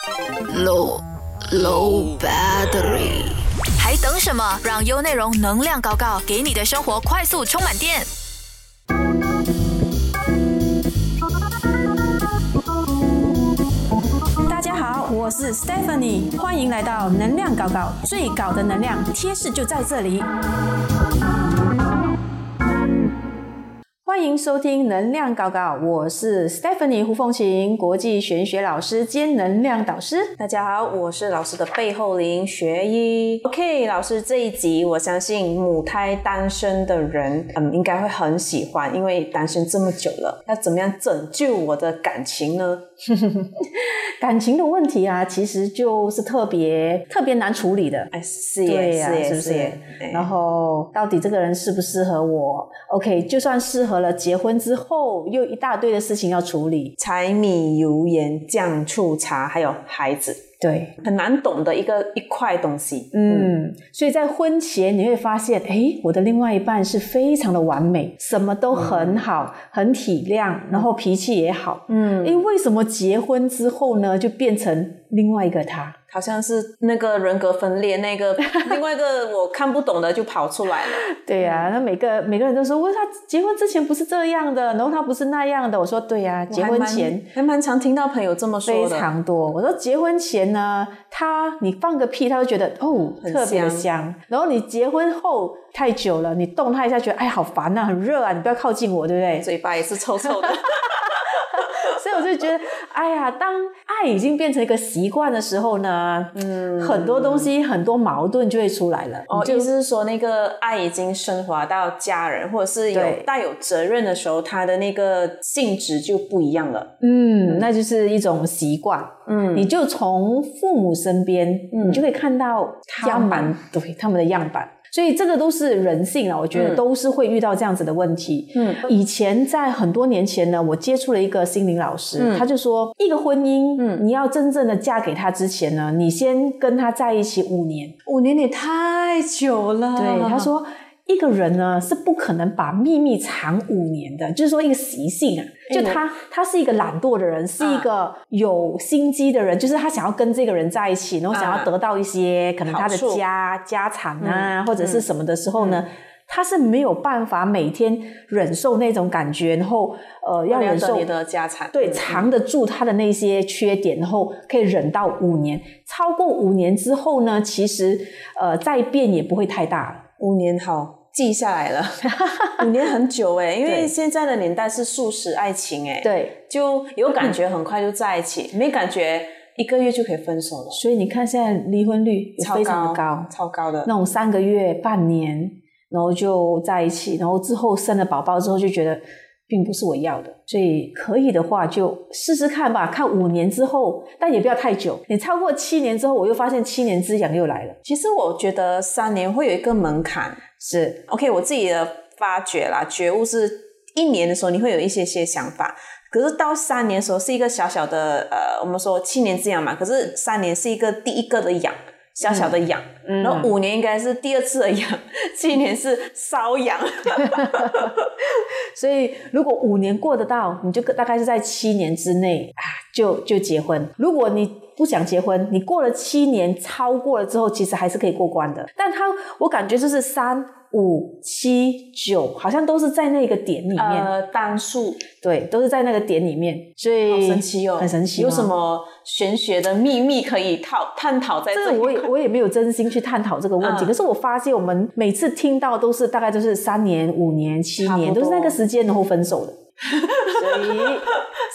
Low low battery，还等什么？让优内容能量高高，给你的生活快速充满电。大家好，我是 Stephanie，欢迎来到能量高高，最高的能量贴士就在这里。欢迎收听能量高高，我是 Stephanie 胡凤琴，国际玄学老师兼能量导师。大家好，我是老师的背后灵学医。OK，老师这一集，我相信母胎单身的人，嗯，应该会很喜欢，因为单身这么久了，要怎么样拯救我的感情呢？感情的问题啊，其实就是特别特别难处理的。哎，是耶，是耶，是不是是耶？？然后到底这个人适不适合我？OK，就算适合了，结婚之后又一大堆的事情要处理。柴米油盐酱醋茶，还有孩子，对，很难懂的一个一块东西。嗯，所以在婚前你会发现，诶，我的另外一半是非常的完美，什么都很好，很体谅，然后脾气也好。嗯，诶，为什么结婚之后呢，就变成另外一个他？好像是那个人格分裂，那个 另外一个我看不懂的就跑出来了。对呀、那每个每个人都说，为，他结婚之前不是这样的，然后他不是那样的。我说对呀、结婚前还蛮常听到朋友这么说非。常多。我说结婚前呢，他你放个屁，他就觉得哦特别的香香。然后你结婚后太久了，你动他一下，觉得哎好烦呐、很热啊，你不要靠近我，对不对？嘴巴也是臭臭的。所以我就觉得，哎呀，当爱已经变成一个习惯的时候呢，嗯，很多东西很多矛盾就会出来了。哦，就意思是说，那个爱已经升华到家人，或者是有带有责任的时候，他的那个性质就不一样了。嗯，那就是一种习惯。嗯你就从父母身边，嗯你就可以看到样板对他们的样板。所以这个都是人性啊，我觉得嗯都是会遇到这样子的问题。嗯以前在很多年前呢，我接触了一个心灵老师，嗯他就说，一个婚姻，嗯你要真正的嫁给他之前呢，你先跟他在一起五年。五年也太久了。对，他说。一个人呢是不可能把秘密藏五年的，就是说一个习性啊，就他他是一个懒惰的人，是一个有心机的人，就是他想要跟这个人在一起，然后想要啊得到一些可能他的家家产啊，嗯或者是什么的时候呢，他是没有办法每天忍受那种感觉，然后呃要忍受你的家产，对，嗯藏得住他的那些缺点，然后可以忍到五年。超过五年之后呢，其实呃再变也不会太大。了。五年好记下来了，五年很久哎，因为对现在的年代是素食爱情哎，，对，就有感觉很快就在一起，没感觉一个月就可以分手了，所以你看现在离婚率也超非常的高高，超高的。那种三个月、半年，然后就在一起，然后之后生了宝宝之后就觉得。并不是我要的，所以可以的话就试试看吧，看五年之后，但也不要太久。你超过七年之后，我又发现七年之痒又来了。其实我觉得三年会有一个门槛，是，OK，我自己的发觉啦，觉悟是一年的时候你会有一些些想法，可是到三年的时候是一个小小的呃，我们说七年之痒嘛，可是三年是一个第一个的痒，小小的痒，嗯然后五年应该是第二次的痒，七年是瘙痒。所以如果五年过得到，你就大概是在七年之内啊，就就结婚。如果你不想结婚，你过了七年超过了之后，其实还是可以过关的。但他我感觉就是三五七九，好像都是在那个点里面，呃，单数。对，都是在那个点里面，所以好神奇哦，很神奇。有什？么玄学的秘密可以讨探讨在这我也我也没有真心去探讨这个问题，嗯。可是我发现我们每次听到都是大概都是三年、五年、七年，都是那个时间然后分手的，所 以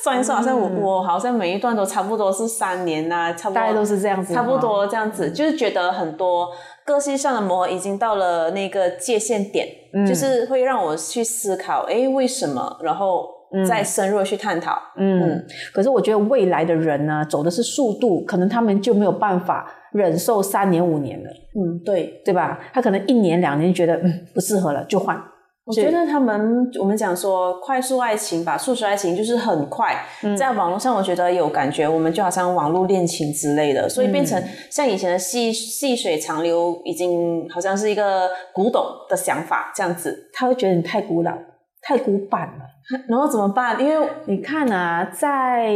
算一算，好像我、嗯。我好像每一段都差不多是三年呐、差不多。大概都是这样子，差不。多这样子，就是觉得很多个性上的磨合已经到了那个界限点，嗯就是会让我去思考，哎，为什么？然后再深入的去探讨。嗯，可是我觉得未来的人呢，走的是速度，可能他们就没有办法忍受三年五年了，嗯，对，对吧？他可能一年两年觉得嗯不适合了就换。我觉得他们我们讲说快速爱情吧，速食爱情就是很快，嗯在网络上我觉得有感觉，我们就好像网络恋情之类的，所以变成嗯像以前的细细水长流，已经好像是一个古董的想法这样子。他会觉得你太古老、太古板了。然后怎么办？因为你看啊，在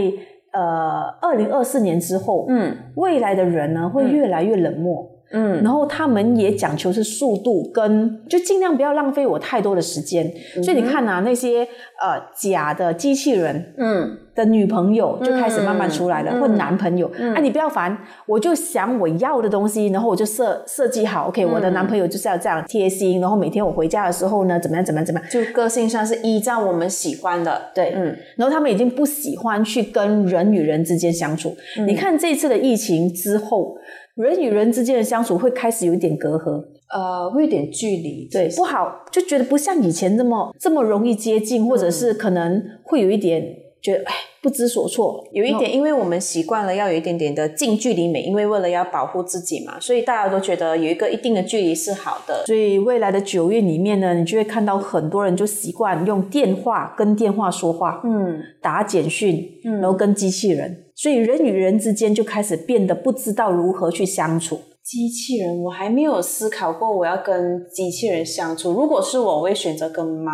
呃，二零二四年之后，嗯未来的人呢会越来越冷漠。嗯然后他们也讲求是速度跟，就尽量不要浪费我太多的时间。所以你看啊，那些呃假的机器人嗯。的女朋友就开始慢慢出来了，嗯。或男朋友。啊，你不要烦，我就想我要的东西，然后我就设设计好，OK，、我嗯的男朋友就是要这样贴心，然后每天我回家的时候呢，怎么样怎么样怎么样。就个性上是依照我们喜欢的，对，嗯。然后他们已经不喜欢去跟人与人之间相处。嗯。你看这次的疫情之后，人与人之间的相处会开始有一点隔阂。呃，会有点距离，对，不好，就觉得不像以前那么这么容易接近，或者是可能会有一点觉得哎不知所措，有一点，因为我们习惯了要有一点点的近距离美，因为为了要保护自己嘛，所以大家都觉得有一个一定的距离是好的。所以未来的九月里面呢，你就会看到很多人就习惯用电话跟电话说话，嗯。打简讯，嗯。然后跟机器人，所以人与人之间就开始变得不知道如何去相处。机器人，我还没有思考过我要跟机器人相处。如果是我，我会选择跟猫，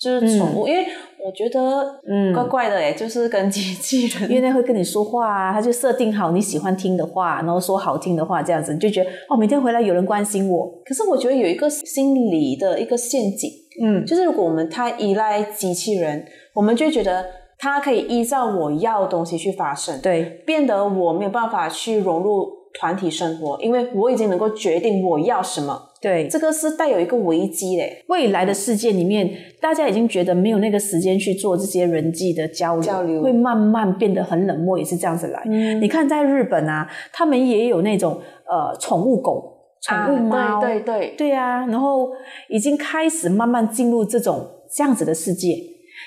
就是宠物，因为我觉得嗯怪怪的诶，就是跟机器人。因为那会跟你说话啊，他就设定好你喜欢听的话，然后说好听的话，这样子你就觉得哦，每天回来有人关心我，可是我觉得有一个心理的一个陷阱，嗯，就是如果我们太依赖机器人，我们就会觉得它可以依照我要的东西去发生，对，变得我没有办法去融入团体生活，因为我已经能够决定我要什么。对，这个是带有一个危机嘞，未来的世界里面，大家已经觉得没有那个时间去做这些人际的交流，交流。会慢慢变得很冷漠，也是这样子来。嗯。你看，在日本啊，他们也有那种呃宠物狗、宠物猫，啊、对对对，对啊，然后已经开始慢慢进入这种这样子的世界，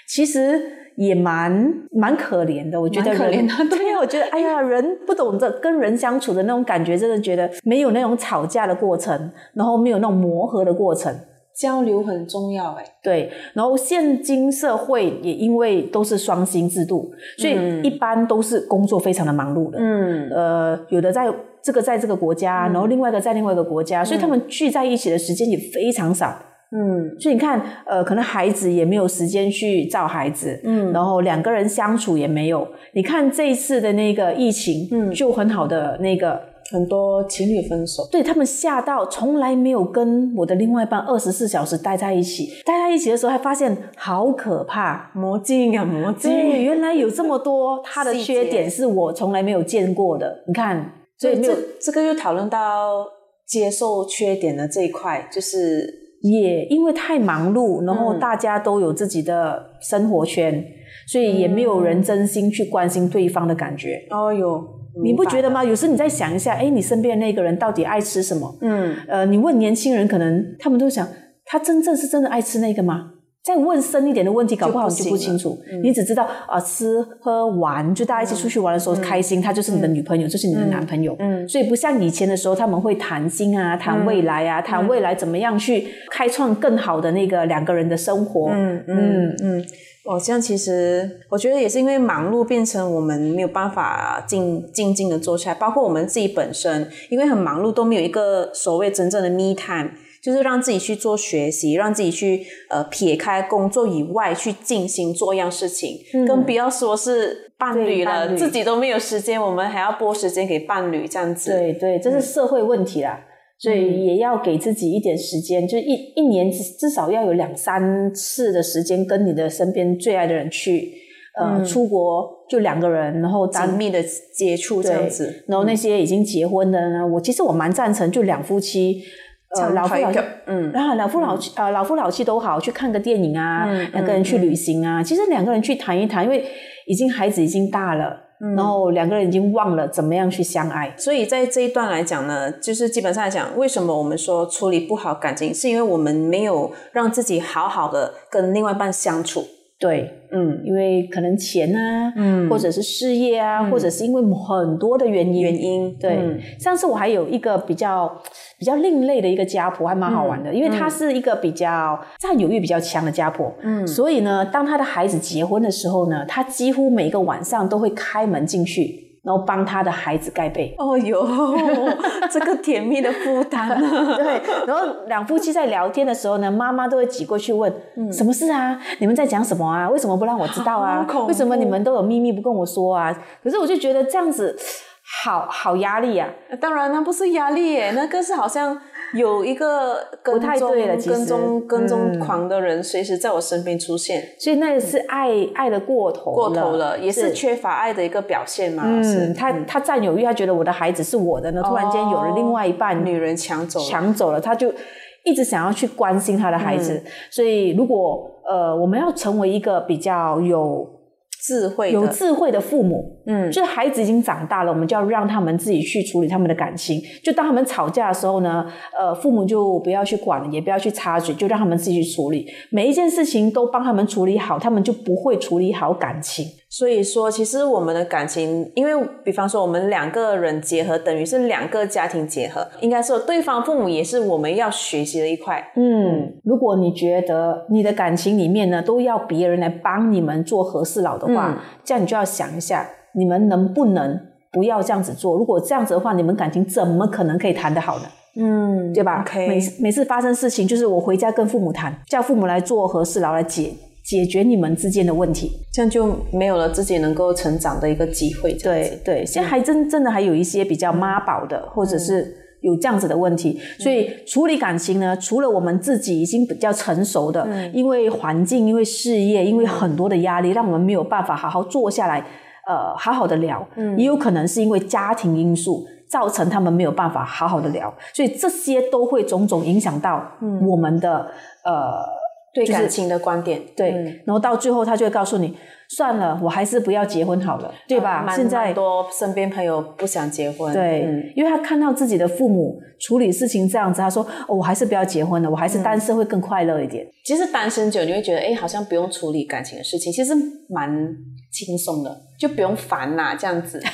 其实也蛮蛮可怜的。我觉得可人怜的对啊，我觉得哎呀，人不懂得跟人相处的那种感觉，真的觉得没有那种吵架的过程，然后没有那种磨合的过程。交流很重要哎。对，然后现今社会也因为都是双薪制度，所以嗯一般都是工作非常的忙碌的。嗯呃，有的在这个在这个国家，然后另外一个在另外一个国家，所以他们聚在一起的时间也非常少。嗯所以你看，呃，可能孩子也没有时间去照孩子，嗯然后两个人相处也没有。你看这一次的那个疫情，嗯就很好的那个，很多情侣分手，对他们吓到，从来没有跟我的另外一半二十四小时待在一起，待在一起的时候还发现好可怕。魔镜啊魔对，镜，原来有这么多他的缺点是我从来没有见过的。你看，所以这这个又讨论到接受缺点的这一块，就是也因为太忙碌，然后嗯大家都有自己的生活圈，所以也没有人真心去关心对方的感觉。哦哟，你不觉得吗？吗？有时你再想一下，哎，你身边的那个人到底爱吃什么？嗯，呃，你问年轻人，可能他们都想，他真正是真的爱吃那个吗？再问深一点的问题，搞不好你就不清楚。你只知道啊、吃喝玩，就大家一起出去玩的时候开心，他就是你的女朋友，就是你的男朋友。嗯。所以不像以前的时候，他们会谈心啊，谈未来啊，谈未来怎么样去开创更好的那个两个人的生活。嗯嗯嗯，哦，这样其实我觉得也是因为忙碌变成我们没有办法静静静的坐下来，包括我们自己本身，因为很忙碌都没有一个所谓真正的 me time。就是让自己去做学习，让自己去呃撇开工作以外去进行做一样事情，更不要说是伴侣了，侣自己都没有时间，我们还要拨时间给伴侣这样子。对对，这是社会问题啦。所以也要给自己一点时间，就一一年至至少要有两三次的时间，跟你的身边最爱的人去，呃，出国就两个人，然后紧密的接触这样子，然后那些已经结婚的呢，我其实我蛮赞成，就两夫妻，呃，老夫老妻，嗯。然后老夫老妻，呃，老夫老妻都好，去看个电影啊，嗯两个人去旅行啊，其实两个人去谈一谈，因为已经孩子已经大了，嗯。然后两个人已经忘了怎么样去相爱。所以在这一段来讲呢，就是基本上来讲，为什么我们说处理不好感情，是因为我们没有让自己好好的跟另外一半相处。对，嗯。因为可能钱啊，嗯。或者是事业啊，或者是因为很多的原因。原因。对，嗯。上次我还有一个比较比较另类的一个家婆，还蛮好玩的，因为她是一个比较占有欲比较强的家婆，嗯所以呢，当她的孩子结婚的时候呢，她几乎每个晚上都会开门进去。然后帮他的孩子盖被。哦哟，这个甜蜜的负担啊！对，然后两夫妻在聊天的时候呢，妈妈都会挤过去问：“什么事啊？你们在讲什么啊？为什么不让我知道啊为什么你们都有秘密不跟我说啊？”可是我就觉得这样子好好压力啊。当然，那不是压力耶，那个是好像有一个跟不太踪对了其实跟踪跟踪嗯狂的人随时在我身边出现，所以那个是爱爱的过头过头了，也是缺乏爱的一个表现嘛。是嗯，他他占有欲，他觉得我的孩子是我的呢，突然间有了另外一半，女人抢走，抢走了，他就一直想要去关心他的孩子。嗯所以，如果呃，我们要成为一个比较有智慧有智慧的父母，嗯就是孩子已经长大了，我们就要让他们自己去处理他们的感情。就当他们吵架的时候呢，呃，父母就不要去管了，也不要去插嘴，就让他们自己去处理。每一件事情都帮他们处理好，他们就不会处理好感情。所以说，其实我们的感情，因为比方说我们两个人结合，等于是两个家庭结合，应该说对方父母也是我们要学习的一块。嗯，如果你觉得你的感情里面呢都要别人来帮你们做和事佬的话，嗯这样你就要想一下，你们能不能不要这样子做？如果这样子的话，你们感情怎么可能可以谈得好呢？嗯对吧每每次发生事情，就是我回家跟父母谈，叫父母来做和事佬来解解决你们之间的问题。这样就没有了自己能够成长的一个机会。对对，现在还真真的还有一些比较妈宝的，或者是有这样子的问题，所以处理感情呢，除了我们自己已经比较成熟的，因为环境、因为事业、因为很多的压力，让我们没有办法好好坐下来，呃，好好的聊，也有可能是因为家庭因素。造成他们没有办法好好的聊，所以这些都会种种影响到我们的、呃就是对感情的观点，对，嗯然后到最后他就会告诉你，算了，我还是不要结婚好了，对吧？蛮现在蛮多身边朋友不想结婚，对，嗯因为他看到自己的父母处理事情这样子，他说：“哦，我还是不要结婚了，我还是单身会更快乐一点。其实单身久，你会觉得，哎，好像不用处理感情的事情，其实蛮轻松的，就不用烦呐、这样子。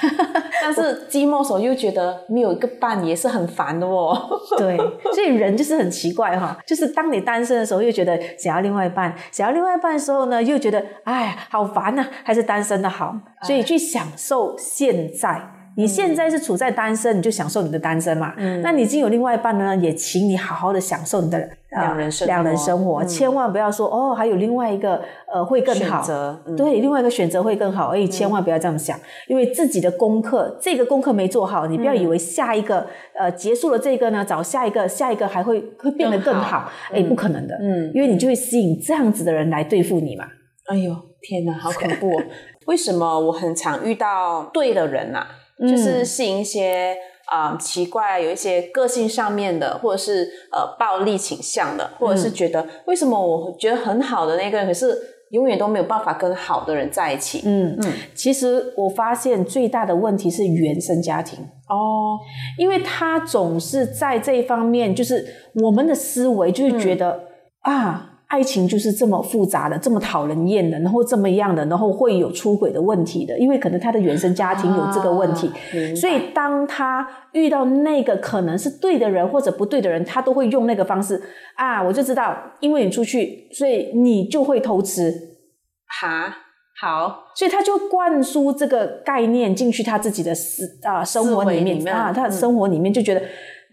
但是寂寞时候又觉得没有一个伴也是很烦的哦。对，所以人就是很奇怪哈，就是当你单身的时候，又觉得想要另外一半；想要另外一半的时候呢，又觉得哎，好烦呐、还是单身的好。所以去享受现在。你现在是处在单身，你就享受你的单身嘛。嗯。那你已经有另外一半了呢，也请你好好的享受你的、呃两人生活两人生活，嗯。千万不要说哦，还有另外一个呃会更好选择嗯。对，另外一个选择会更好，而且千万不要这样想，因为自己的功课这个功课没做好，你不要以为下一个、呃结束了这个呢，找下一个，下一个还会会变得更更好好，哎、不可能的，嗯。因为你就会吸引这样子的人来对付你嘛。哎呦，天哪，好恐怖、哦！为什么我很常遇到对的人呐、嗯就是吸引一些啊、奇怪，有一些个性上面的，或者是呃暴力倾向的，或者是觉得、为什么我觉得很好的那个人，可是永远都没有办法跟好的人在一起。嗯嗯其实我发现最大的问题是原生家庭。哦，因为他总是在这一方面，就是我们的思维就是觉得、啊，爱情就是这么复杂的，这么讨人厌的，然后这么样的，然后会有出轨的问题的，因为可能他的原生家庭有这个问题，啊所以当他遇到那个可能是对的人或者不对的人，他都会用那个方式。啊，我就知道，因为你出去，所以你就会偷吃，哈，好，所以他就灌输这个概念进去他自己的思啊、生活里面面啊，他的嗯生活里面就觉得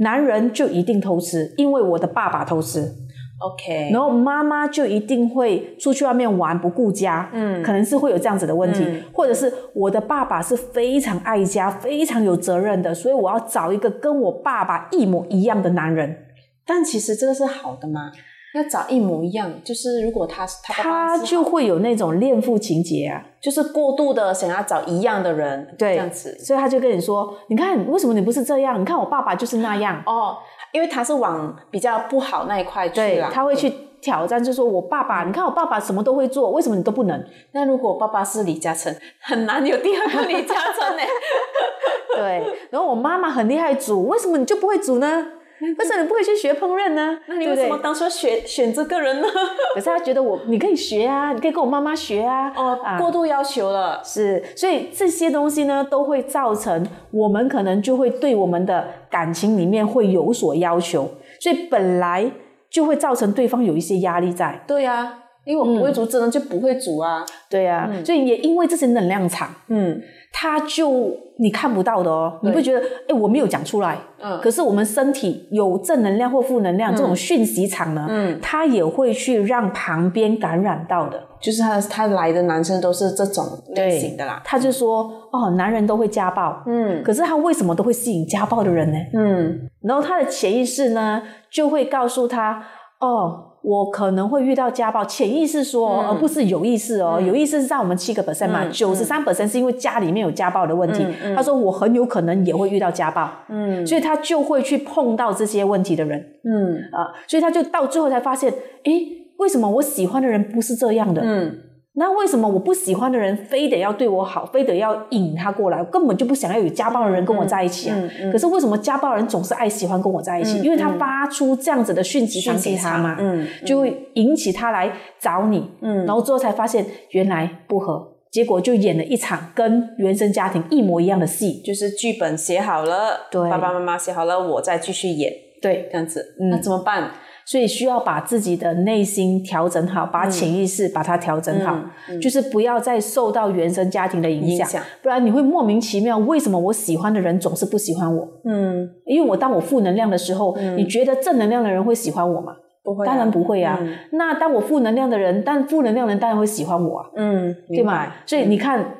男人就一定偷吃，因为我的爸爸偷吃，OK，然后妈妈就一定会出去外面玩不顾家，嗯可能是会有这样子的问题，嗯或者是我的爸爸是非常爱家、非常有责任的，所以我要找一个跟我爸爸一模一样的男人。但其实这个是好的吗？要找一模一样，就是如果他是他他就会有那种恋父情节啊，就是过度的想要找一样的人，对这样子所以他就跟你说：“你看，为什么你不是这样？你看我爸爸就是那样。”哦，因为他是往比较不好那一块去对啦，，他会去挑战，就说我爸爸，你看我爸爸什么都会做，为什么你都不能？那如果我爸爸是李嘉诚，很难有第二个李嘉诚呢。对，然后我妈妈很厉害煮，为什么你就不会煮呢？为什么你不可以去学烹饪呢？那你为什么当初选选这个人呢？可是他觉得我，你可以学啊，你可以跟我妈妈学啊。哦，啊过度要求了。是，所以这些东西呢，都会造成我们可能就会对我们的感情里面会有所要求，所以本来就会造成对方有一些压力在。对呀、因为我不会煮，真的就不会煮啊。对啊，所以也因为这些能量场，嗯，它就你看不到的哦，你会觉得哎我没有讲出来，嗯。可是我们身体有正能量或负能量、这种讯息场呢，嗯。它也会去让旁边感染到的。就是他他来的男生都是这种类型的啦。他就说哦，男人都会家暴，嗯。可是他为什么都会吸引家暴的人呢？嗯。然后他的潜意识呢，就会告诉他，哦，我可能会遇到家暴。潜意识说，嗯而不是有意识哦，有意识是在我们七个 percent 嘛，嗯九十三 percent 是因为家里面有家暴的问题。他说我很有可能也会遇到家暴，嗯所以他就会去碰到这些问题的人嗯啊、所以他就到最后才发现，诶，为什么我喜欢的人不是这样的？嗯那为什么我不喜欢的人非得要对我好，非得要引他过来？我根本就不想要有家暴的人跟我在一起啊！嗯嗯可是为什么家暴人总是爱喜欢跟我在一起？嗯因为他发出这样子的讯息场给他嘛，嗯就会引起他来找你，嗯然后最后才发现原来不合，结果就演了一场跟原生家庭一模一样的戏。就是剧本写好了，对爸爸妈妈写好了，我再继续演对，这样子，嗯那怎么办？所以需要把自己的内心调整好，把潜意识把它调整好，就是不要再受到原生家庭的影响，影响不然你会莫名其妙，为什么我喜欢的人总是不喜欢我？嗯，因为我当我负能量的时候，你觉得正能量的人会喜欢我吗？不会啊，当然不会啊。嗯那当我负能量的人，但负能量的人当然会喜欢我啊，嗯，对吗？所以你看，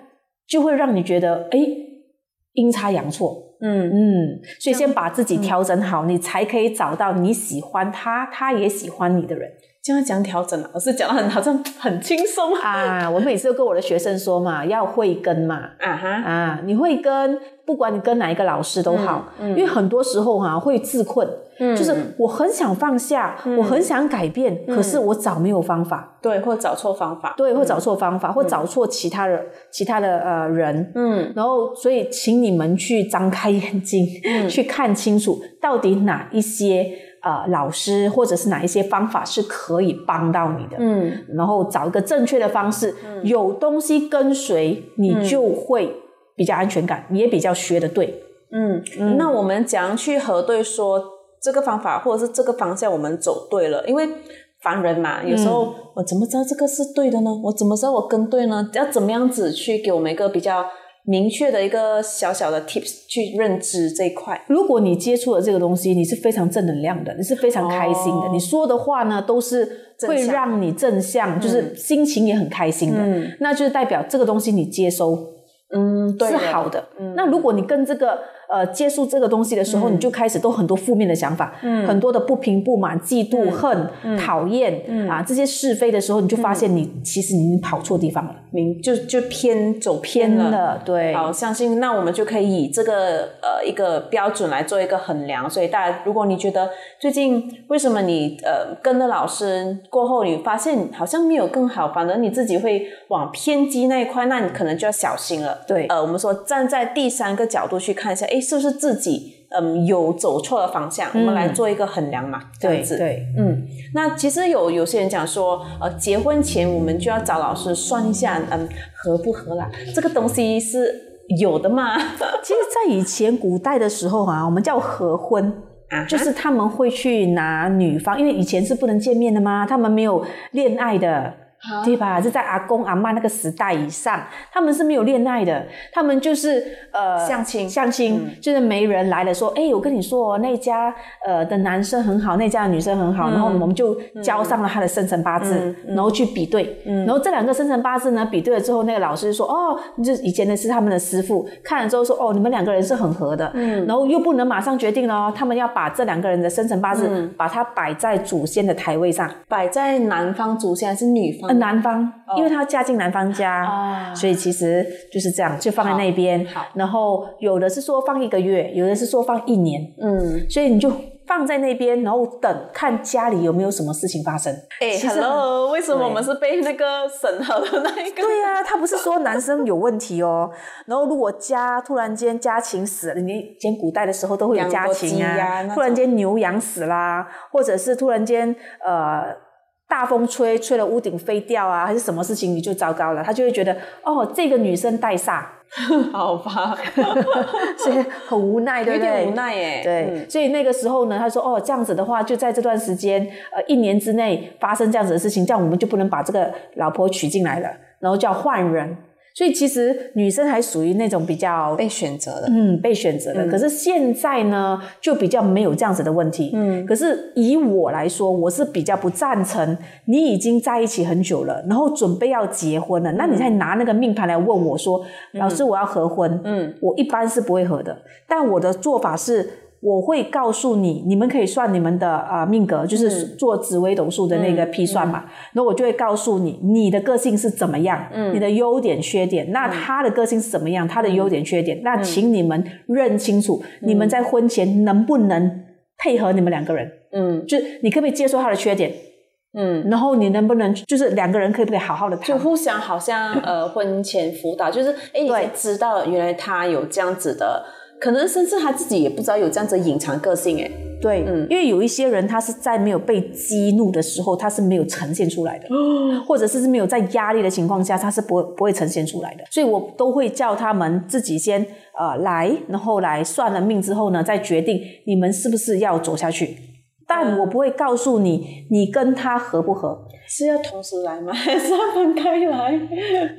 就会让你觉得，哎，阴差阳错。嗯嗯，所以先把自己调整好，你才可以找到你喜欢他，他也喜欢你的人这样讲调整了，老师讲的很好像很轻松。啊啊。我每次都跟我的学生说嘛，要会跟嘛。啊哈，啊，你会跟，不管你跟哪一个老师都好，因为很多时候哈、会自困，就是我很想放下，我很想改变，可是我找没有方法，对，或找错方法，对，或找错方法，或找错其他的其他的呃人，嗯。然后所以请你们去张开眼睛，去看清楚到底哪一些呃老师或者是哪一些方法是可以帮到你的，嗯然后找一个正确的方式，有东西跟随，你就会比较安全感，你也比较学的对。嗯，那我们怎样去核对说这个方法或者是这个方向我们走对了？因为凡人嘛，有时候我怎么知道这个是对的呢？我怎么知道我跟对呢？要怎么样子去给我们一个比较明确的一个小小的 tips 去认知这一块？如果你接触了这个东西，你是非常正能量的，你是非常开心的，哦。你说的话呢都是会让你正向，就是心情也很开心的，嗯。那就是代表这个东西你接收嗯，对是好的。那如果你跟这个呃接触这个东西的时候，你就开始都很多负面的想法，嗯很多的不平、不满、嫉妒、恨、讨厌、啊这些是非的时候，你就发现你、其实你已经跑错地方了，明就就偏走偏了。偏了，对。好，相信那我们就可以以这个呃一个标准来做一个衡量。所以大家，如果你觉得最近为什么你呃跟了老师过后，你发现好像没有更好，反而你自己会往偏激那一块，那你可能就要小心了。对呃，我们说站在第三个角度去看一下，诶，是不是自己嗯有走错了方向？我们来做一个衡量嘛，这样子。对对，嗯，那其实有有些人讲说，呃，结婚前我们就要找老师算一下，嗯，合不合啦？这个东西是有的嘛？其实，在以前古代的时候啊，我们叫合婚。啊就是他们会去拿女方，因为以前是不能见面的嘛，他们没有恋爱的，对吧？是在阿公阿妈那个时代以上，他们是没有恋爱的，他们就是呃相亲。相亲、就是媒人来了说，哎，我跟你说哦，那家呃的男生很好，那家的女生很好，然后我们就交上了他的生辰八字，然后去比对，然后这两个生辰八字呢比对了之后，那个老师说，哦，就以前的是他们的师傅，看了之后说，哦，你们两个人是很合的，然后又不能马上决定了哦，他们要把这两个人的生辰八字、把它摆在祖先的台位上。摆在男方祖先还是女方？呃，男方，因为他嫁进男方家，啊所以其实就是这样，就放在那边。然后有的是说放一个月，有的是说放一年，嗯，所以你就放在那边，然后等看家里有没有什么事情发生。哎其实，Hello，为什么我们是被那个审核的那一个？对呀、他不是说男生有问题哦。然后如果家突然间家禽死了，你以前古代的时候都会有家禽啊突然间牛羊死啦，或者是突然间呃。大风吹，吹了屋顶飞掉啊，还是什么事情你就糟糕了，他就会觉得哦，这个女生带煞，好吧，所以很无奈，对有不对？点无奈耶。对，嗯所以那个时候呢，他说哦，这样子的话，就在这段时间，呃，一年之内发生这样子的事情，这样我们就不能把这个老婆娶进来了，然后就要换人。所以其实女生还属于那种比较被选择的，嗯被选择的。可是现在呢，就比较没有这样子的问题。嗯，可是以我来说，我是比较不赞成你已经在一起很久了，然后准备要结婚了，那你再拿那个命盘来问我说，老师我要合婚，嗯，我一般是不会合的。但我的做法是。我会告诉你，你们可以算你们的啊命格，就是做紫微斗数的那个批算嘛。那我就会告诉你，你的个性是怎么样，你的优点缺点。那他的个性是怎么样，他的优点缺点。那请你们认清楚，你们在婚前能不能配合你们两个人？嗯，就你可不可以接受他的缺点？嗯，然后你能不能就是两个人可以不可以好好的谈？就互相好像呃婚前辅导，就是哎，你知道原来他有这样子的。可能甚至他自己也不知道有这样子隐藏个性哎，对，嗯，因为有一些人他是在没有被激怒的时候，他是没有呈现出来的，或者是是没有在压力的情况下，他是不会不会呈现出来的，所以我都会叫他们自己先呃来，然后来算了命之后呢，再决定你们是不是要走下去。但我不会告诉你，你跟他合不合是要同时来吗？还 是要分开来？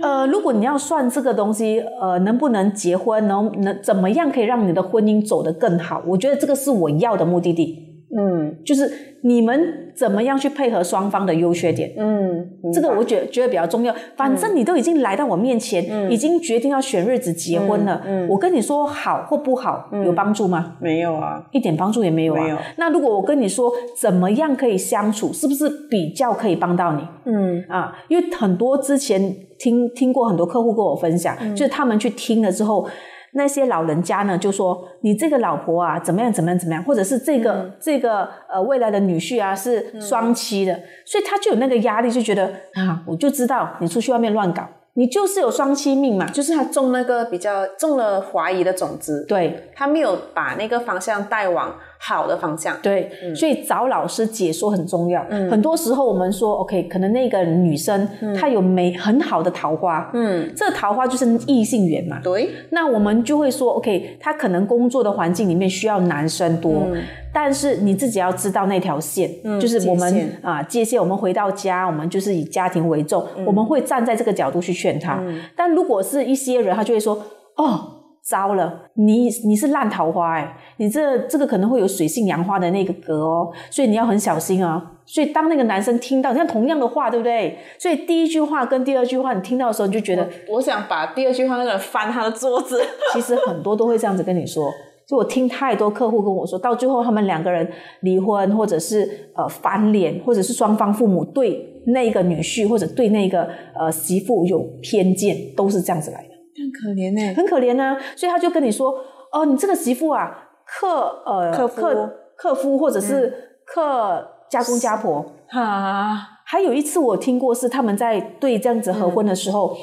呃，如果你要算这个东西，呃，能不能结婚，能能怎么样可以让你的婚姻走得更好？我觉得这个是我要的目的地。嗯，就是你们怎么样去配合双方的优缺点？嗯，这个我觉觉得比较重要。反正你都已经来到我面前，已经决定要选日子结婚了。嗯，我跟你说好或不好，有帮助吗？没有啊，一点帮助也没有啊。那如果我跟你说怎么样可以相处，是不是比较可以帮到你？嗯啊，因为很多之前听听过很多客户跟我分享，就是他们去听了之后。那些老人家呢，就说你这个老婆啊，怎么样怎么样怎么样，或者是这个这个呃未来的女婿啊是双妻的，所以他就有那个压力，就觉得啊，我就知道你出去外面乱搞，你就是有双妻命嘛，就是他种那个比较种了怀疑的种子，对。他没有把那个方向带往。好的方向，对，所以找老师解说很重要。很多时候我们说，OK，可能那个女生她有美很好的桃花，嗯，这桃花就是异性缘嘛。对，那我们就会说，OK，她可能工作的环境里面需要男生多，但是你自己要知道那条线，就是我们啊界限。我们回到家，我们就是以家庭为重，我们会站在这个角度去劝她。但如果是一些人，他就会说，哦。糟了，你你是烂桃花哎，你这这个可能会有水性杨花的那个格哦，所以你要很小心啊。所以当那个男生听到像同样的话，对不对？所以第一句话跟第二句话你听到的时候，你就觉得我想把第二句话那个人翻他的桌子。其实很多都会这样子跟你说，就我听太多客户跟我说到最后，他们两个人离婚，或者是呃翻脸，或者是双方父母对那个女婿或者对那个呃媳妇有偏见，都是这样子来。很可怜呢，很可怜呢，所以他就跟你说：“哦，你这个媳妇啊，克呃克克克夫，或者是克家公家婆。”哈，还有一次我听过是他们在对这样子合婚的时候，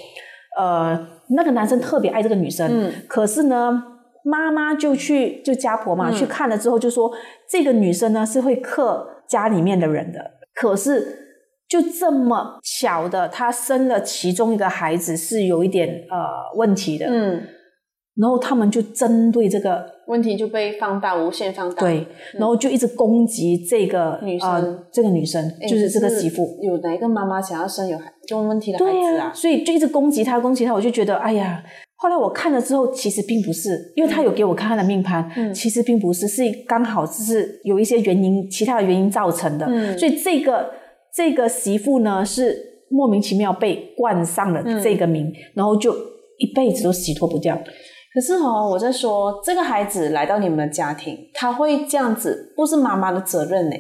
呃，那个男生特别爱这个女生，嗯，可是呢，妈妈就去就家婆嘛去看了之后就说，这个女生呢是会克家里面的人的，可是。就这么巧的，她生了其中一个孩子是有一点呃问题的，嗯，然后他们就针对这个问题就被放大，无限放大，对，然后就一直攻击这个女生，这个女生就是这个媳妇，有哪一个妈妈想要生有孩有问题的孩子啊？所以就一直攻击她，攻击她，我就觉得哎呀，后来我看了之后，其实并不是，因为他有给我看他的命盘，嗯，其实并不是，是刚好只是有一些原因，其他的原因造成的，嗯，所以这个。这个媳妇呢是莫名其妙被冠上了这个名，然后就一辈子都洗脱不掉。可是哦，我在说这个孩子来到你们的家庭，他会这样子，不是妈妈的责任呢？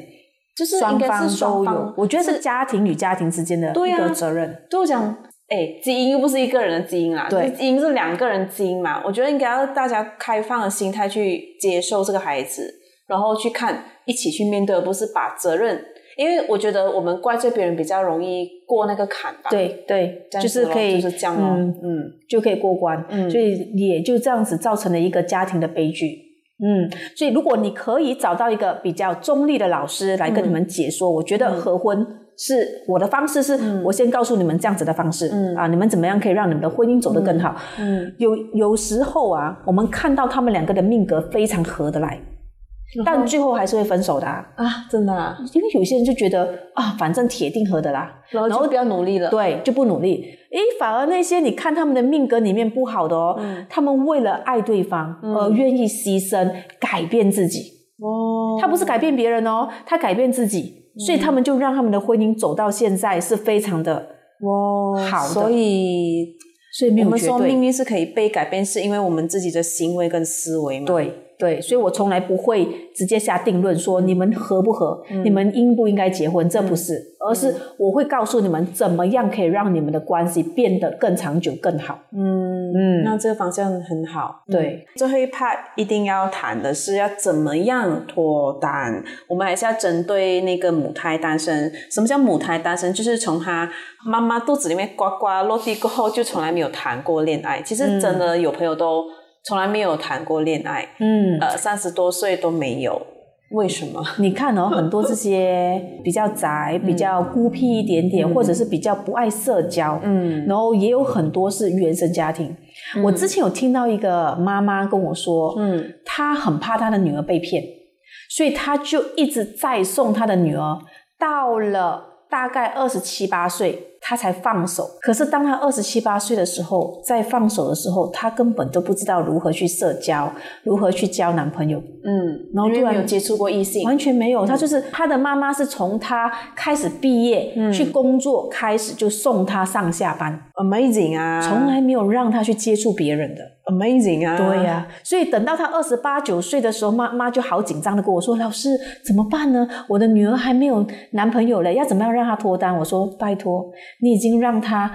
就是双方都有，我觉得是家庭与家庭之间的一个责任。就讲，哎，基因又不是一个人的基因啦，对，基因是两个人基因嘛。我觉得应该要大家开放的心态去接受这个孩子，然后去看，一起去面对，而不是把责任。因为我觉得我们怪罪别人比较容易过那个坎吧。对对，就是可以，就是这样嗯嗯，就可以过关。嗯，所以也就这样子造成了一个家庭的悲剧。嗯，所以如果你可以找到一个比较中立的老师来跟你们解说，我觉得合婚是我的方式，是我先告诉你们这样子的方式。嗯啊，你们怎么样可以让你们的婚姻走得更好？嗯，有有时候啊，我们看到他们两个的命格非常合得来。但最后还是会分手的啊。啊，真的、啊，因为有些人就觉得啊，反正铁定合的啦，然后就不要努力了。对，就不努力。诶，反而那些你看他们的命格里面不好的哦，嗯他们为了爱对方而愿意牺牲、改变自己。哦，他不是改变别人哦，他改变自己，所以他们就让他们的婚姻走到现在是非常的，哇，好的所以所以没我们说。命运是可以被改变，是因为我们自己的行为跟思维嘛。，对对，所以我从来不会直接下定论说你们合不合，你们应不应该结婚，这不是，而是我会告诉你们怎么样可以让你们的关系变得更长久、更好。嗯嗯那这个方向很好。对，最后一 part 一定要谈的是要怎么样脱单。我们还是要针对那个母胎单身。什么叫母胎单身？就是从他妈妈肚子里面呱呱落地过后，就从来没有谈过恋爱。其实真的有朋友都从来没有谈过恋爱，嗯，呃，三十多岁都没有。为什么？你看哦，很多这些比较宅、比较孤僻一点点，或者是比较不爱社交，嗯然后也有很多是原生家庭。我之前有听到一个妈妈跟我说，嗯她很怕她的女儿被骗，所以她就一直在送她的女儿，到了大概二十七八岁，她才放手。可是当她二十七八岁的时候，在放手的时候，她根本都不知道如何去社交，如何去交男朋友。嗯，然后突然没有接触过异性，完全没有，他就是他的妈妈是从他开始毕业、去工作开始就送他上下班，amazing 啊，从来没有让他去接触别人的。Amazing 啊，对呀、所以等到他二十八九岁的时候，妈妈就好紧张的跟我说：“老师怎么办呢？我的女儿还没有男朋友嘞，要怎么样让她脱单？”我说：“拜托，你已经让她。”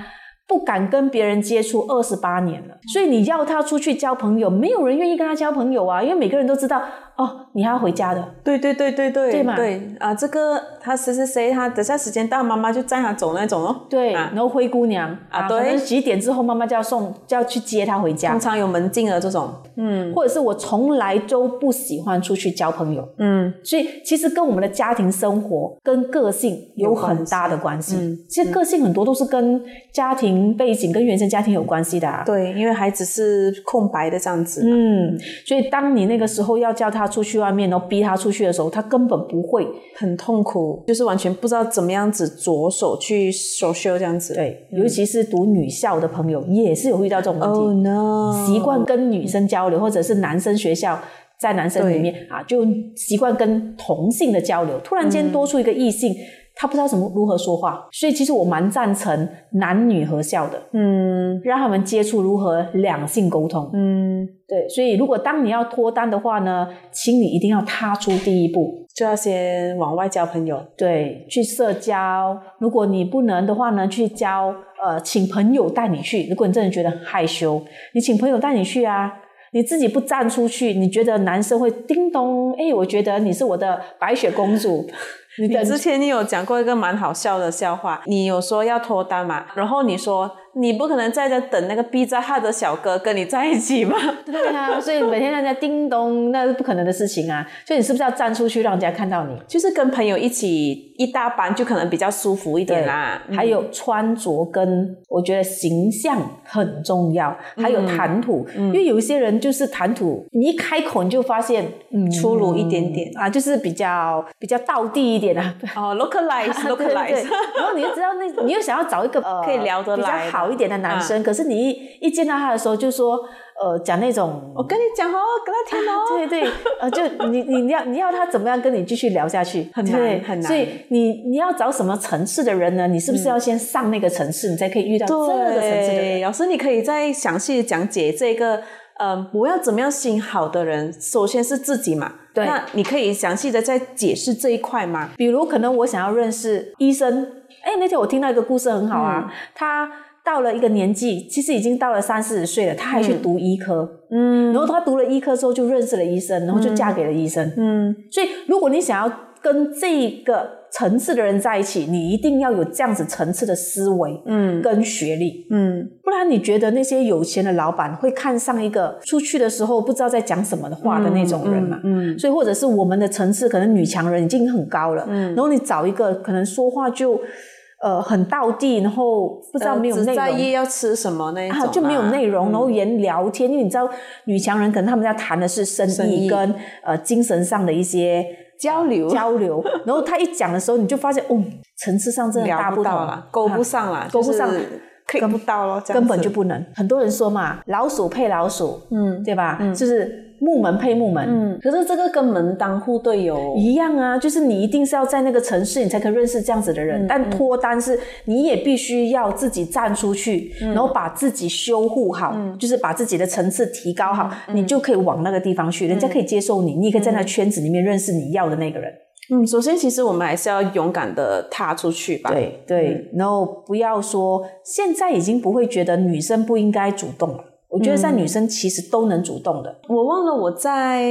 不敢跟别人接触二十八年了，所以你要她出去交朋友，没有人愿意跟她交朋友啊，因为每个人都知道哦，你还要回家的，对对对对对，对嘛？对。啊，这个他谁谁谁，他等下时间到，妈妈就载他走那种哦。对，啊。然后灰姑娘。啊对。几点之后妈妈就要送，就要去接他回家。通，常有门禁的这种，嗯或者是我从来都不喜欢出去交朋友，嗯。所以其实跟我们的家庭生活跟个性有很大的关系。嗯。其实个性很多都是跟家庭背景、跟原生家庭有关系的、啊。对，因为孩子是空白的这样子，嗯，所以当你那个时候要叫他出去外面，然后逼他出去的时候，他根本不会。很痛苦，就是完全不知道怎么样子着手去 social 这样子。对，尤其是读女校的朋友，也是有遇到这种问题。，Oh no，习惯跟女生交流，或者是男生学校在男生里面啊，就习惯跟同性的交流。突然间多出一个异性，他不知道怎么如何说话，所以其实我蛮赞成男女合校的，嗯让他们接触如何两性沟通。嗯，对，所以如果当你要脱单的话呢，请你一定要踏出第一步。就要先往外交朋友。对，去社交。如果你不能的话呢，去交呃，请朋友带你去。如果你真的觉得害羞，你请朋友带你去啊。你自己不站出去，你觉得男生会叮咚？哎，我觉得你是我的白雪公主。你之前你有讲过一个蛮好笑的笑话，你有说要脱单嘛，然后你说你不可能在这等那个 B 站哈的小哥跟你在一起嘛，对啊，所以每天让人家叮咚，那是不可能的事情啊。所以你是不是要站出去，让人家看到你？就是跟朋友一起一大班，就可能比较舒服一点啦。还有穿着跟我觉得形象很重要，还有谈吐，因为有一些人就是谈吐，你一开口你就发现，嗯，粗鲁一点点啊，就是比较比较道地一点啊。哦，localize 对对对 localize，然后你就知道那，你又想要找一个呃可以聊得比较来的好一点的男生，可是你一一见到他的时候就说，呃，讲那种我跟你讲哦，跟他听哦。对对，呃，就你你你要你要他怎么样跟你继续聊下去，很难很难所以你你要找什么层次的人呢？你是不是要先上那个层次，你才可以遇到这个层次的人？对，老师，你可以再详细的讲解这个，嗯，我要怎么样吸引好的人？首先是自己嘛。对那你可以详细的再解释这一块吗？比如可能我想要认识医生，哎，那天我听到一个故事很好啊，他到了一个年纪，其实已经到了三四十岁了，他还去读医科，嗯。然后他读了医科之后就认识了医生，然后就嫁给了医生。嗯，所以，如果你想要跟这个层次的人在一起，你一定要有这样子层次的思维，嗯。跟学历，嗯，不然你觉得那些有钱的老板会看上一个出去的时候不知道在讲什么的话的那种人嘛？嗯。所以，或者是我们的层次可能女强人已经很高了，嗯。然后你找一个可能说话就。呃很道地，然后不知道没有内容。在意要吃什么那一种啊，就没有内容，嗯。然后言聊天，因为你知道女强人可能他们要谈的是生生意。意跟呃精神上的一些交流。交流，然后他一讲的时候，你就发现哦，层次上真的大不同。到了，勾不上了，勾不上。就是，click 不到咯，这样根本就不能。很多人说嘛，老鼠配老鼠，嗯，对吧？就是木门配木门，嗯，可是这个跟门当户对有一样啊，就是你一定是要在那个城市，你才可以认识这样子的嗯人。但脱单是你也必须要自己站出去，嗯然后把自己修护好，就是把自己的层次提高好，嗯你就可以往那个地方去，人家可以接受你，你也可以在那圈子里面认识你要的那个人。嗯，首先其实我们还是要勇敢的踏出去吧。，对对，然后不要说现在已经不会觉得女生不应该主动了。我觉得在女生其实都能主动的，我忘了我在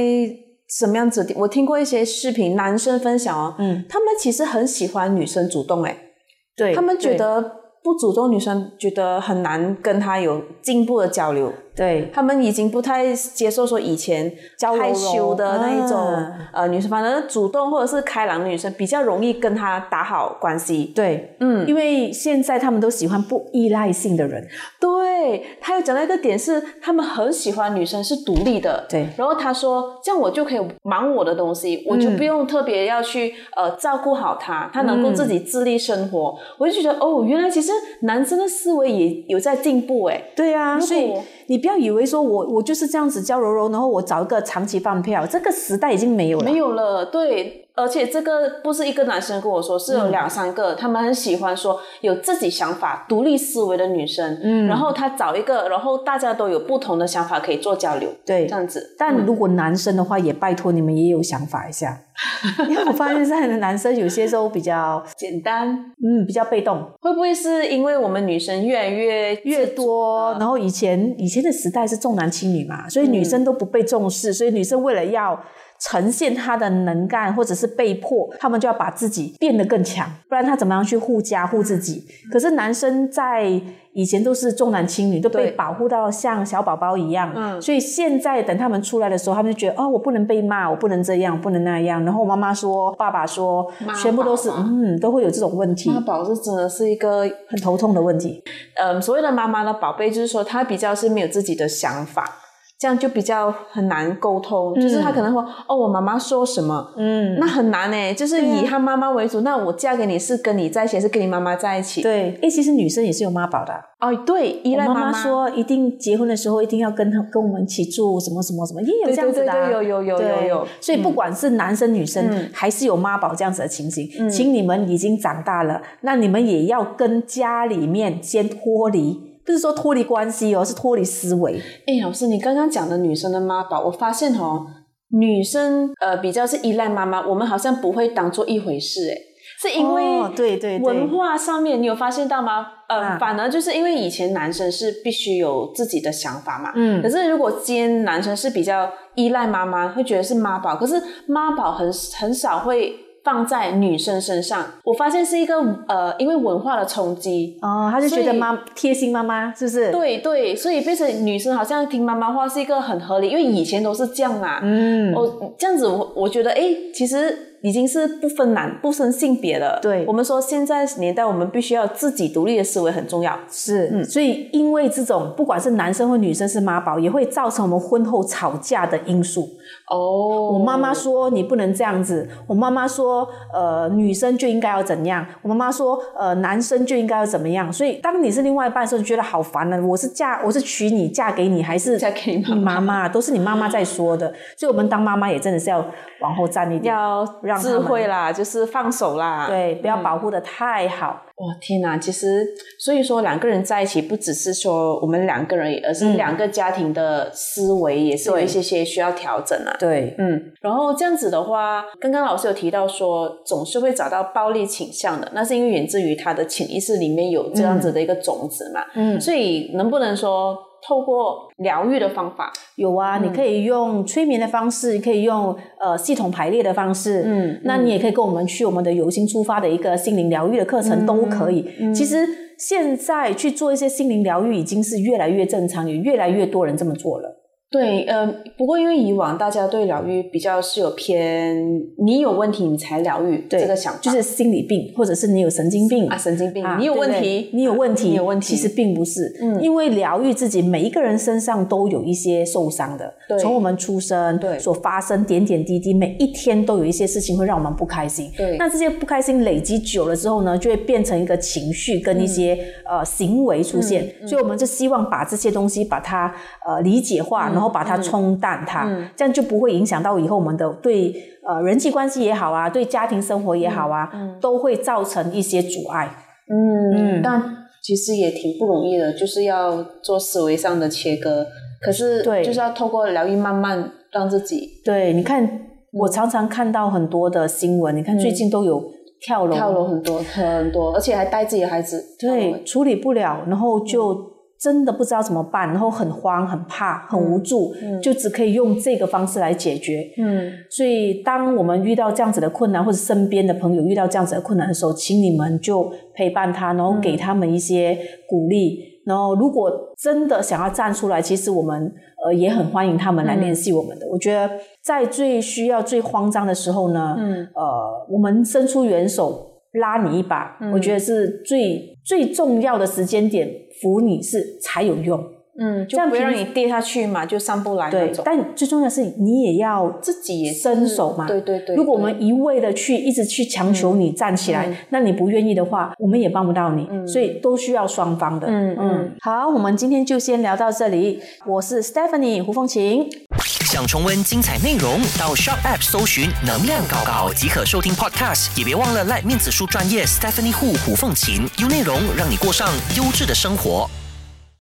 什么样子的，我听过一些视频，男生分享哦，嗯，他们其实很喜欢女生主动，哎，对他们觉得不主动，女生觉得很难跟他有进步的交流。对。他们已经不太接受说以前害羞的那一种、啊呃女生，反正主动或者是开朗的女生比较容易跟他打好关系。对，嗯，因为现在他们都喜欢不依赖性的人，对，他有讲到一个点是，他们很喜欢女生是独立的。对。然后他说，这样我就可以忙我的东西，我就不用特别要去呃照顾好他，他能够自己自立生活。我就觉得哦，原来其实男生的思维也有在进步哎。对啊，所以你不要要以为说我我就是这样子娇柔柔，然后我找一个长期饭票，这个时代已经没有了。没有了，对，而且这个不是一个男生跟我说，是有两三个，他们很喜欢说有自己想法、独立思维的女生，嗯，然后他找一个，然后大家都有不同的想法可以做交流，对这样子。但如果男生的话，也拜托你们也有想法一下，因为我发现现在的男生有些时候比较，简单，嗯，比较被动，会不会是因为我们女生越来越越多。然后以前以前的时代是重男轻女嘛，所以女生都不被重视，所以女生为了要呈现他的能干，或者是被迫，他们就要把自己变得更强，不然他怎么样去护家护自己？可是男生在以前都是重男轻女，都被保护到像小宝宝一样，嗯所以现在等他们出来的时候，他们就觉得哦，我不能被骂，我不能这样，不能那样。然后妈妈说，爸爸说妈，全部都是嗯，都会有这种问题，妈宝是真的是一个，很头痛的问题。嗯，所谓的妈妈的宝贝，就是说她比较是没有自己的想法，这样就比较很难沟通。就是他可能会哦，我妈妈说什么，嗯，那很难呢，就是以他妈妈为主。那我嫁给你是跟你在一起，还是跟你妈妈在一起？对，诶，其实女生也是有妈宝的啊。哦，对，依赖我妈妈说，一定结婚的时候一定要跟他跟我们一起住，什么什么什么，也有对这样子的、啊对对对有有有对有有所以不管是男生女生，嗯还是有妈宝这样子的情形，请你们已经长大了，那你们也要跟家里面先脱离，不是说脱离关系哦，是脱离思维。哎，老师，你刚刚讲的女生的妈宝，我发现哦，女生呃比较是依赖妈妈，我们好像不会当做一回事，哎，是因为哦对对对。文化上面你有发现到吗？呃，啊。反而就是因为以前男生是必须有自己的想法嘛，嗯。可是如果今天男生是比较依赖妈妈，会觉得是妈宝，可是妈宝很很少会放在女生身上。我发现是一个呃，因为文化的冲击，哦，他就觉得妈贴心妈妈是不是？，对对，所以变成女生好像听妈妈话是一个很合理，因为以前都是这样嘛。嗯，我，这样子我我觉得，哎，其实已经是不分男不分性别了。对我们说现在年代，我们必须要自己独立的思维很重要。是，嗯所以因为这种不管是男生或女生是妈宝，也会造成我们婚后吵架的因素。哦我妈妈说你不能这样子，我妈妈说呃女生就应该要怎样，我妈妈说呃男生就应该要怎么样。所以当你是另外一半的时候，你觉得好烦呢、我是嫁我是娶你嫁给你，还是嫁给你妈妈都是你妈妈在说的。所以我们当妈妈也真的是要往后站一点，要智让他们慧啦，就是放手啦。对，不要保护的太好。哇天哪！其实，所以说两个人在一起，不只是说我们两个人而是嗯两个家庭的思维也是有一些些需要调整啊。对，嗯，然后这样子的话，刚刚老师有提到说，总是会找到暴力倾向的，那是因为源自于他的潜意识里面有这样子的一个种子嘛。嗯，所以能不能说透过疗愈的方法，有啊，你可以用催眠的方式，可以用呃系统排列的方式，嗯那你也可以跟我们去我们的由心出发的一个心灵疗愈的课程，都可以。其实现在去做一些心灵疗愈已经是越来越正常，也越来越多人这么做了。对，呃，不过因为以往大家对疗愈比较是有偏，你有问题你才疗愈对这个想法，就是心理病，或者是你有神经病啊神经病，啊你有问题，你有问题，你有问题，其实并不是，嗯因为疗愈自己，每一个人身上都有一些受伤的，对从我们出生对所发生点点滴滴，每一天都有一些事情会让我们不开心，对。那这些不开心累积久了之后呢，就会变成一个情绪跟一些、嗯呃行为出现，所以我们就希望把这些东西把它呃理解化，然后把它冲淡它，这样就不会影响到以后我们的对呃人际关系也好啊，对家庭生活也好啊，都会造成一些阻碍。嗯，嗯。但其实也挺不容易的，就是要做思维上的切割，可是对。就是要透过疗愈慢慢让自己对，你看，我常常看到很多的新闻，你看最近都有跳楼，跳楼很多很多，而且还带自己的孩子对，处理不了，然后就真的不知道怎么办，然后很慌、很怕、很无助，就只可以用这个方式来解决。嗯所以，当我们遇到这样子的困难，或者身边的朋友遇到这样子的困难的时候，请你们就陪伴他，然后给他们一些鼓励。然后，如果真的想要站出来，其实我们呃也很欢迎他们来联系我们的。我觉得在最需要、最慌张的时候呢，嗯呃，我们伸出援手拉你一把，我觉得是最最重要的时间点，扶你是才有用。嗯，就这样不会让你跌下去嘛，就上不来那对，但最重要的是你也要自己也伸手嘛。对对对如果我们一味的去一直去强求你站起来，嗯那你不愿意的话，我们也帮不到你。所以都需要双方的。嗯嗯好，我们今天就先聊到这里。我是 Stephanie 胡凤琴。想重温精彩内容，到 Shop App 搜寻“能量搞搞”即可收听 Podcast，也别忘了赖面子书专业 Stephanie 胡胡凤琴，有内容让你过上优质的生活。